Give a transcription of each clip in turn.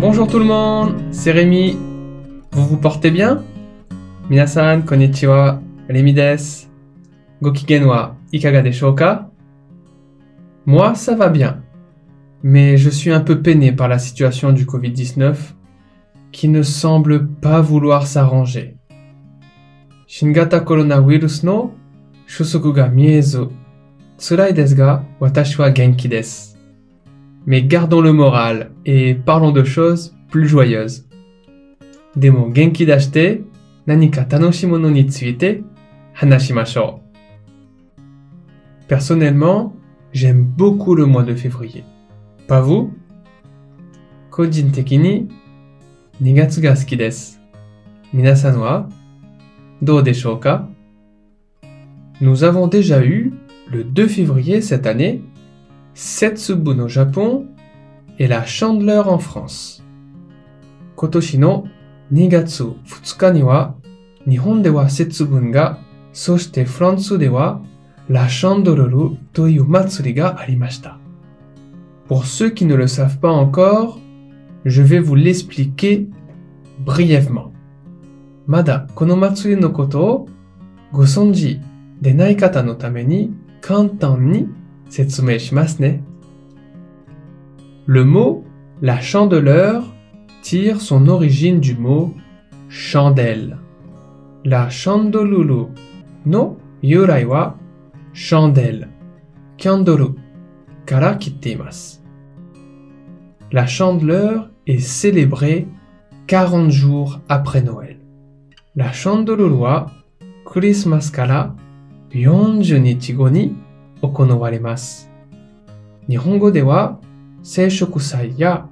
Bonjour tout le monde, c'est Rémi. Vous vous portez bien? Minasan, konnichiwa, Rémi des. Gokigen wa ikaga deshoka Moi, ça va bien. Mais je suis un peu peiné par la situation du Covid-19 qui ne semble pas vouloir s'arranger. Shingata coronavirus no ga miezu. Tsurai desu ga watashi wa genki desu. Mais gardons le moral et parlons de choses plus joyeuses. Demo genki dashite, nanika tanoshimono ni tsuite, hanashimashou. Personnellement, j'aime beaucoup le mois de février. Pas vous? Kojin teki ni, nigatsu ga suki desu. Minasan wa, dou deshou ka? Nous avons déjà eu, le 2 février cette année, Setsubun au Japon et la Chandeleur en France. Kotoshi no Nigatsu futsuka ni wa Nihon de wa Setsubun ga soshite Fransu de wa la Chandeluru toyu matsuri ga arimashita. Pour ceux qui ne le savent pas encore, je vais vous l'expliquer brièvement. Mada kono matsuri no koto o gosonji de nai kata no tame le mot la chandeleur tire son origine du mot chandelle. La chandelulu no chandelle. La chandeleur est célébrée 40 jours après Noël. La chandelulu wa Christmas kara 40 nichi go ni 行われます。日本語では聖食祭や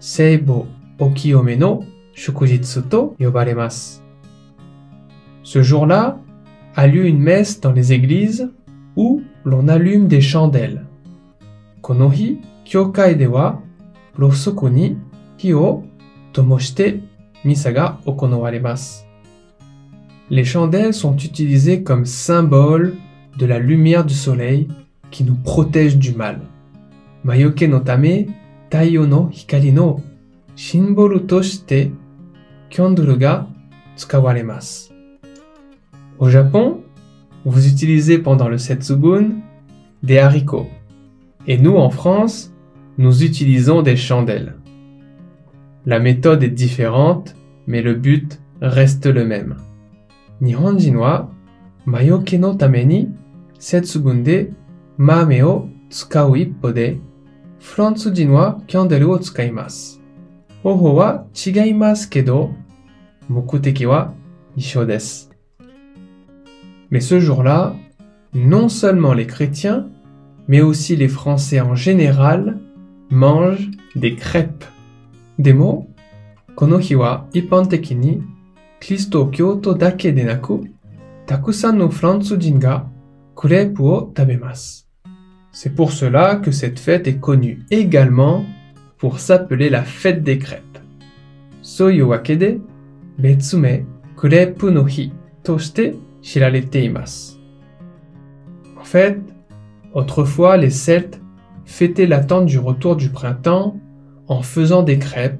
聖母お清めの祝日と呼ばれます。Ce jour-là a lieu une messe dans les églises où l'on allume des chandelles. この日、教会ではろうそくに火を灯してミサが行われます。Les chandelles sont utilisées comme symbole de la lumière du soleil qui nous protège du mal. Mayoke no tame, taiyo no hikari no symbole toshite. Au Japon, vous utilisez pendant le Setsubun des haricots. Et nous, en France, nous utilisons des chandelles. La méthode est différente, mais le but reste le même. Ni Setsubun de mame o tsukau ippo de Frantsujin wa kyanderu o tsukaimasu. Hoho wa chigaimasu kedo mokuteki wa isho desu. Mais ce jour-là, non seulement les chrétiens, mais aussi les Français en général mangent des crêpes. Demo, kono hi wa ippanteki ni Kristo Kyoto dake de naku, takusan c'est pour cela que cette fête est connue également pour s'appeler la fête des crêpes. En fait, autrefois les Celtes fêtaient l'attente du retour du printemps en faisant des crêpes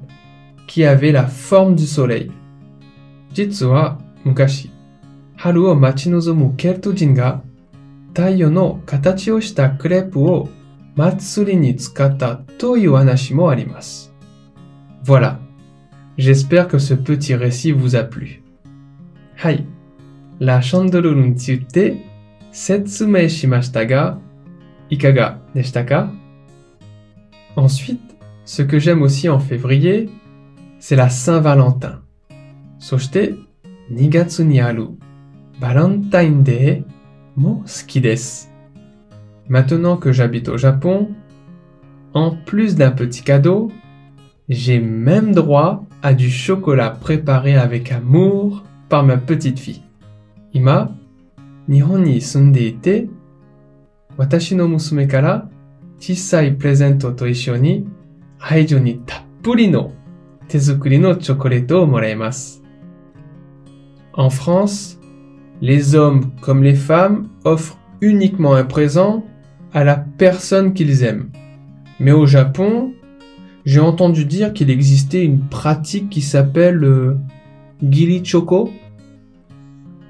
qui avaient la forme du soleil. Voilà. J'espère que ce petit récit vous a plu. Hai. La chandoruru ni tsuite setsumei shimashita ga ikaga deshita ka? Ensuite, ce que j'aime aussi en février, c'est la Saint-Valentin. Soshite, nigatsu ni aru Valentine Day mo suki desu. Maintenant que j'habite au Japon, en plus d'un petit cadeau, j'ai même droit à du chocolat préparé avec amour par ma petite fille. Ima, Nihon ni sunde ite, watashi no musume kara chisai presento to issho ni aijo ni tappuri no tezukuri no moraemasu. En France, les hommes comme les femmes offrent uniquement un présent à la personne qu'ils aiment. Mais au Japon, j'ai entendu dire qu'il existait une pratique qui s'appelle le giri choco,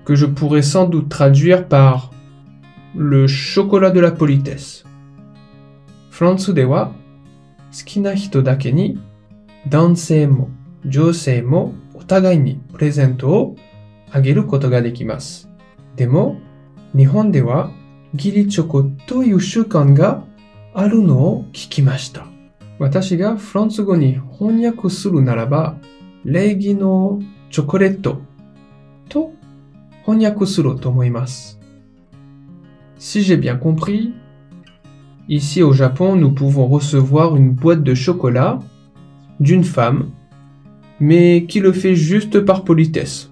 que je pourrais sans doute traduire par le chocolat de la politesse. France de wa, sukina hito dake ni, mo, jousei mo, otagai ni presento o ageru koto ga dekimasu. Demo, Nihon de wa, giri choko toいう習慣があるのを聞きました。私がフランス語に翻訳するならば、礼儀のチョコレートと翻訳すると思います。Si j'ai bien compris, ici au Japon, nous pouvons recevoir une boîte de chocolat d'une femme, mais qui le fait juste par politesse,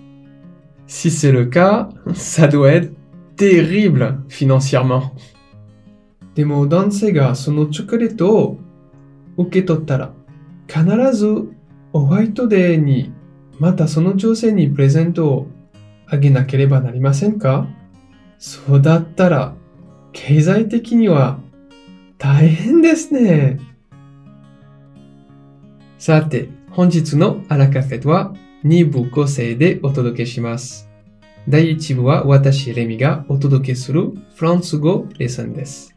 Si c'est le cas, ça doit être terrible financièrement. でも男性がそのチョコレートを受け取ったら、必ずホワイトデーにまたその女性にプレゼントをあげなければなりませんかそうだったら、経済的には大変ですね。さて、本日のアラカフェは2部構成でお届けします。第1部は私レミがお届けするフランス語レッスンです。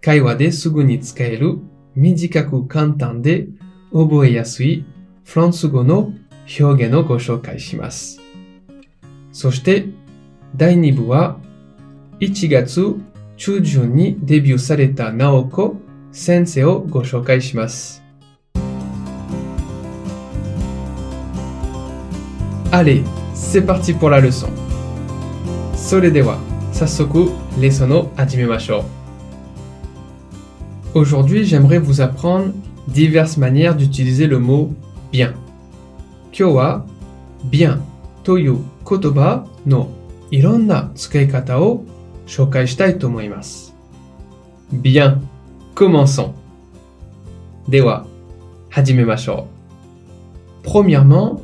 会話ですぐに使える短く簡単で覚えやすいフランス語の表現をご紹介します。そして第2部は1月中旬にデビューされた直子先生をご紹介します。Allez, c'est parti pour la leçon. それでは早速レッスンを始めましょう。Aujourd'hui, j'aimerais vous apprendre diverses manières d'utiliser le mot bien. Kyo wa bien という言葉のいろんな使い方を紹介したいと思います。Bien, commençons. では、始めましょう。Premièrement,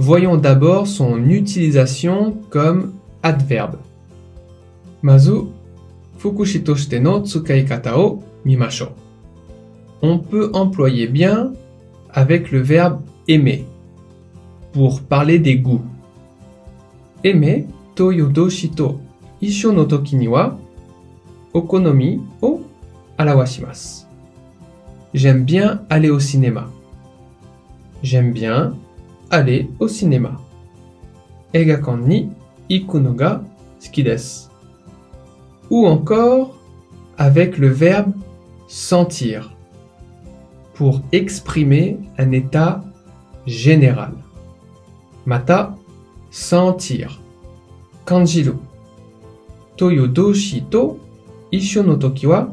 Voyons d'abord son utilisation comme adverbe. Mazu, fukushitoshite no tsukaikata o mimashou. On peut employer bien avec le verbe aimer pour parler des goûts. Aimer to yodoshi to isho no toki ni wa okonomi o arawashimasu. J'aime bien aller au cinéma. J'aime bien aller au cinéma. Egakan ni ikuno ga skides. Ou encore avec le verbe sentir pour exprimer un état général. Mata sentir. Kanjiru. Toyo doshi to isho no toki wa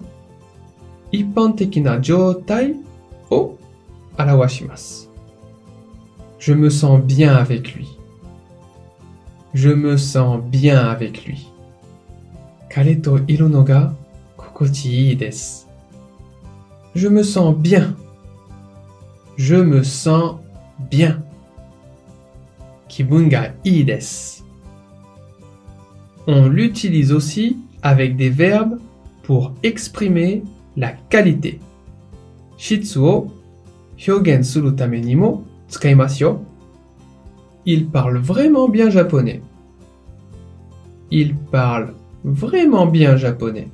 o arawashimasu. Je me sens bien avec lui. Je me sens bien avec lui. Kareto ironoga kokochi. Je me sens bien. Je me sens bien. Kibunga ides. On l'utilise aussi avec des verbes pour exprimer la qualité. Shitsuo hyogen suru il parle vraiment bien japonais. Il parle vraiment bien japonais.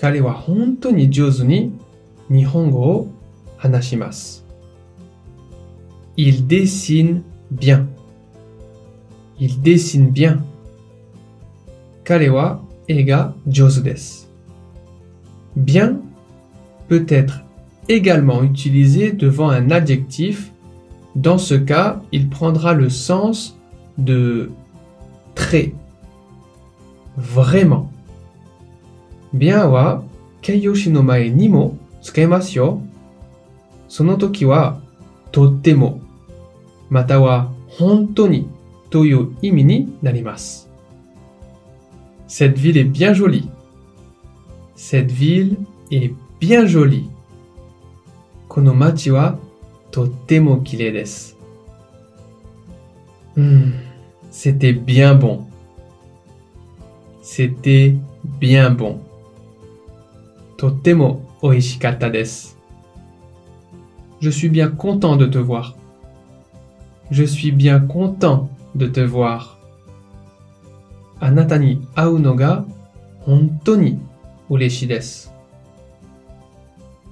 Kare wa honto ni jouzu ni nihongo o hanashimasu. Il dessine bien. Il dessine bien. Kare wa e ga jouzu desu. Bien peut être également utilisé devant un adjectif. Dans ce cas, il prendra le sens de très, vraiment. Bien wa keiyoshi no mae ni mo tsukemasu yo. Sono toki wa totemo mata wa honto ni toyo imi ni. Cette ville est bien jolie. Cette ville est bien jolie. Kono wa とっても綺麗です。Hmm, c'était bien bon. C'était bien bon. とっても美味しかったです。Je suis bien content de te voir. Je suis bien content de te voir. あなたに会うのが本当に嬉しいです。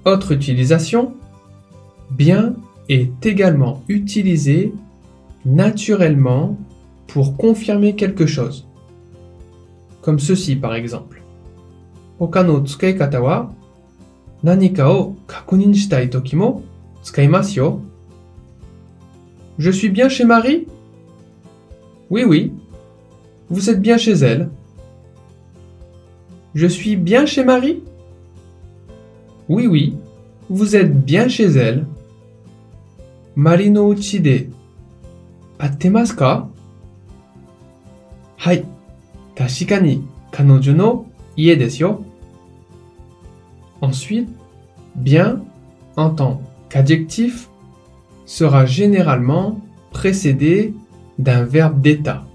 Autre utilisation, bien est également utilisé naturellement pour confirmer quelque chose. Comme ceci par exemple. 他の使い方は何かを確認したいときも使いますよ。Je suis bien chez Marie? Oui, oui. Vous êtes bien chez elle? Je suis bien chez Marie? Oui, oui. Vous êtes bien chez elle. Marie no uchi de attemasu ka? はい。確かに彼女の家ですよ。Ensuite, bien en tant qu'adjectif sera généralement précédé d'un verbe d'état.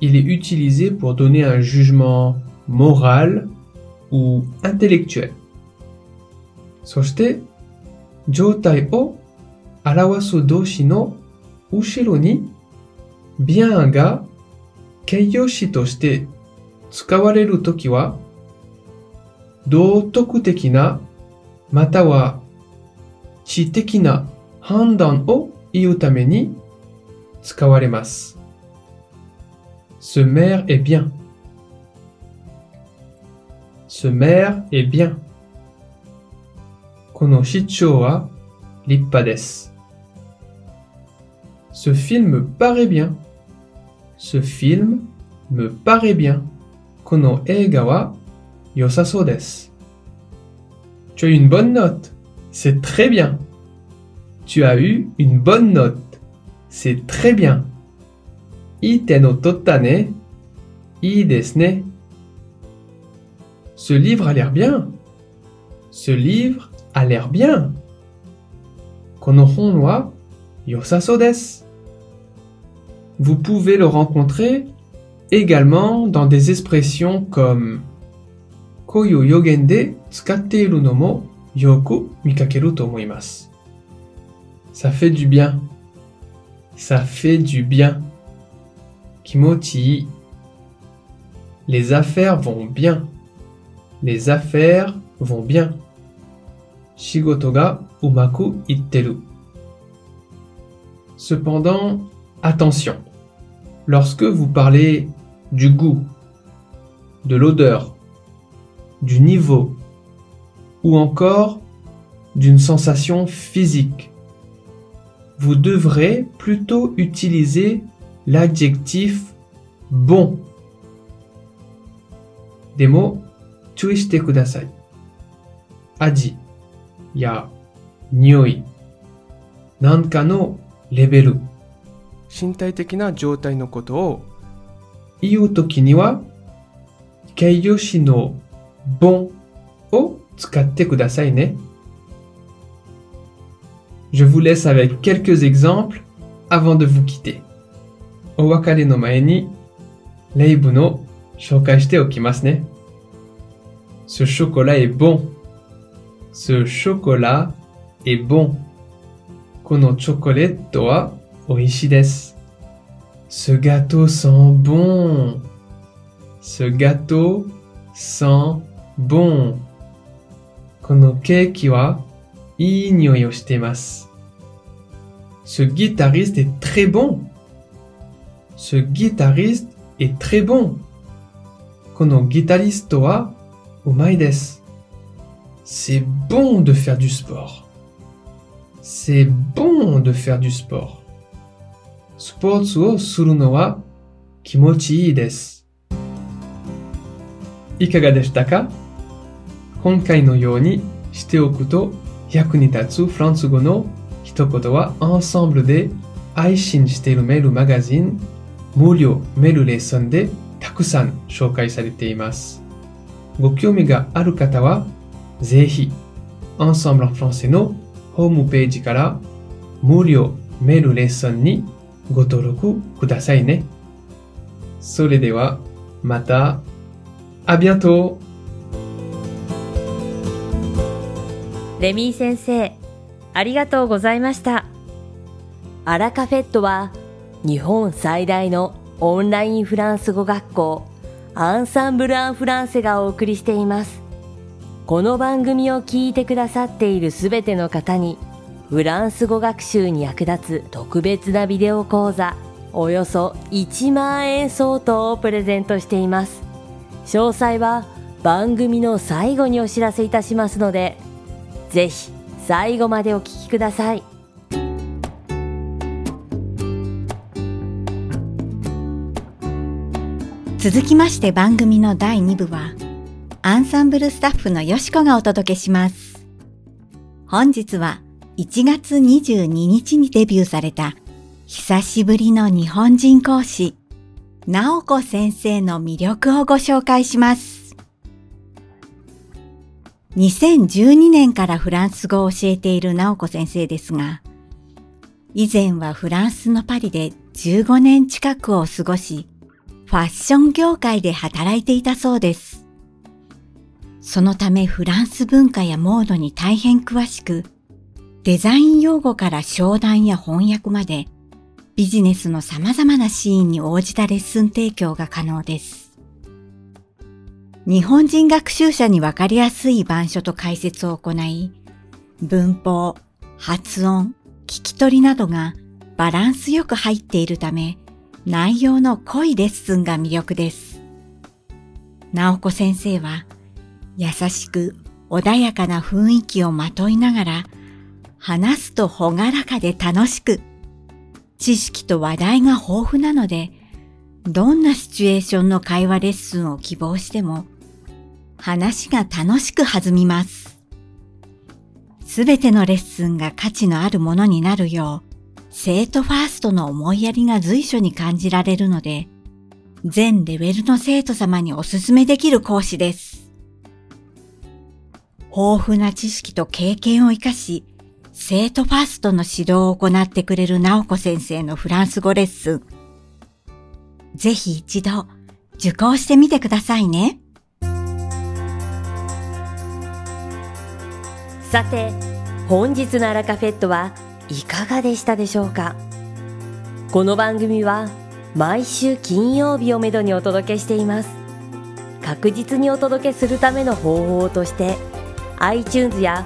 Il est utilisé pour donner un jugement moral ou intellectuel. そして、状態を 表す動詞の後ろに bien が形容詞として使われるときは、道徳的なまたは知的な判断を言うために使われます。Ce maire est bien. Ce maire est bien. この市長は立派です。Ce film me paraît bien. Ce film me paraît bien. Kono eiga. Tu as eu une bonne note. C'est très bien. Tu as eu une bonne note. C'est très bien. Ite no totane. I. Ce livre a l'air bien. Ce livre a l'air bien. Kono hon wa yosaso desu. Vous pouvez le rencontrer également dans des expressions comme Koyu yogen de tsukatte no mo yoku mikakeru to omoimasu. Ça fait du bien. Ça fait du bien. Kimochi. Les affaires vont bien. Les affaires vont bien. Shigoto ga umaku itteru. Cependant, attention. Lorsque vous parlez du goût, de l'odeur, du niveau ou encore d'une sensation physique, vous devrez plutôt utiliser l'adjectif bon. Des mots twiste kudasai. Aji ya nioi nanka no leberu 身体的な状態のことを言うときには、形容詞の bon を使ってくださいね。Je vous laisse avec quelques exemples avant de vous quitter. お別れの前に、レイブの紹介しておきますね。Ce chocolat est bon. Ce chocolat est bon. このチョコレートは oishi. Ce gâteau sent bon. Ce gâteau sent bon. Kono. Ce guitariste est très bon. Ce guitariste est très bon. Kono. C'est bon de faire du sport. C'est bon de faire du sport. スポーツをするのは気持ちいいです。いかがでしたか？今回のようにしておくと役に立つフランス語の一言はアンサンブルで配信しているメールマガジン無料メールレッスンでたくさん紹介されています。ご興味がある方はぜひ Ensemble en français のホームページから無料メールレッスンにご登録くださいね。それではまた、あビアトレミー先生、ありがとうございました。アラカフェットは日本最大のオンラインフランス語学校アンサンブル・アン・フランセがお送りしています。この番組を聞いてくださっているすべての方にフランス語学習に役立つ特別なビデオ講座およそ1万円相当をプレゼントしています。詳細は番組の最後にお知らせいたしますので、ぜひ最後までお聞きください。続きまして番組の第2部は、アンサンブルスタッフのよしこがお届けします。本日は1月22日にデビューされた、久しぶりの日本人講師、なおこ先生の魅力をご紹介します。2012年からフランス語を教えているなおこ先生ですが、以前はフランスのパリで15年近くを過ごし、ファッション業界で働いていたそうです。そのためフランス文化やモードに大変詳しく、デザイン用語から商談や翻訳まで、ビジネスの様々なシーンに応じたレッスン提供が可能です。日本人学習者にわかりやすい板書と解説を行い、文法、発音、聞き取りなどがバランスよく入っているため、内容の濃いレッスンが魅力です。直子先生は、優しく穏やかな雰囲気をまといながら、話すとほがらかで楽しく、知識と話題が豊富なので、どんなシチュエーションの会話レッスンを希望しても、話が楽しく弾みます。すべてのレッスンが価値のあるものになるよう、生徒ファーストの思いやりが随所に感じられるので、全レベルの生徒様におすすめできる講師です。豊富な知識と経験を活かし、生徒ファーストの指導を行ってくれる直子先生のフランス語レッスン。ぜひ一度受講してみてくださいね。さて、本日のアラカフェットはいかがでしたでしょうか？この番組は毎週金曜日をめどにお届けしています。確実にお届けするための方法として iTunes や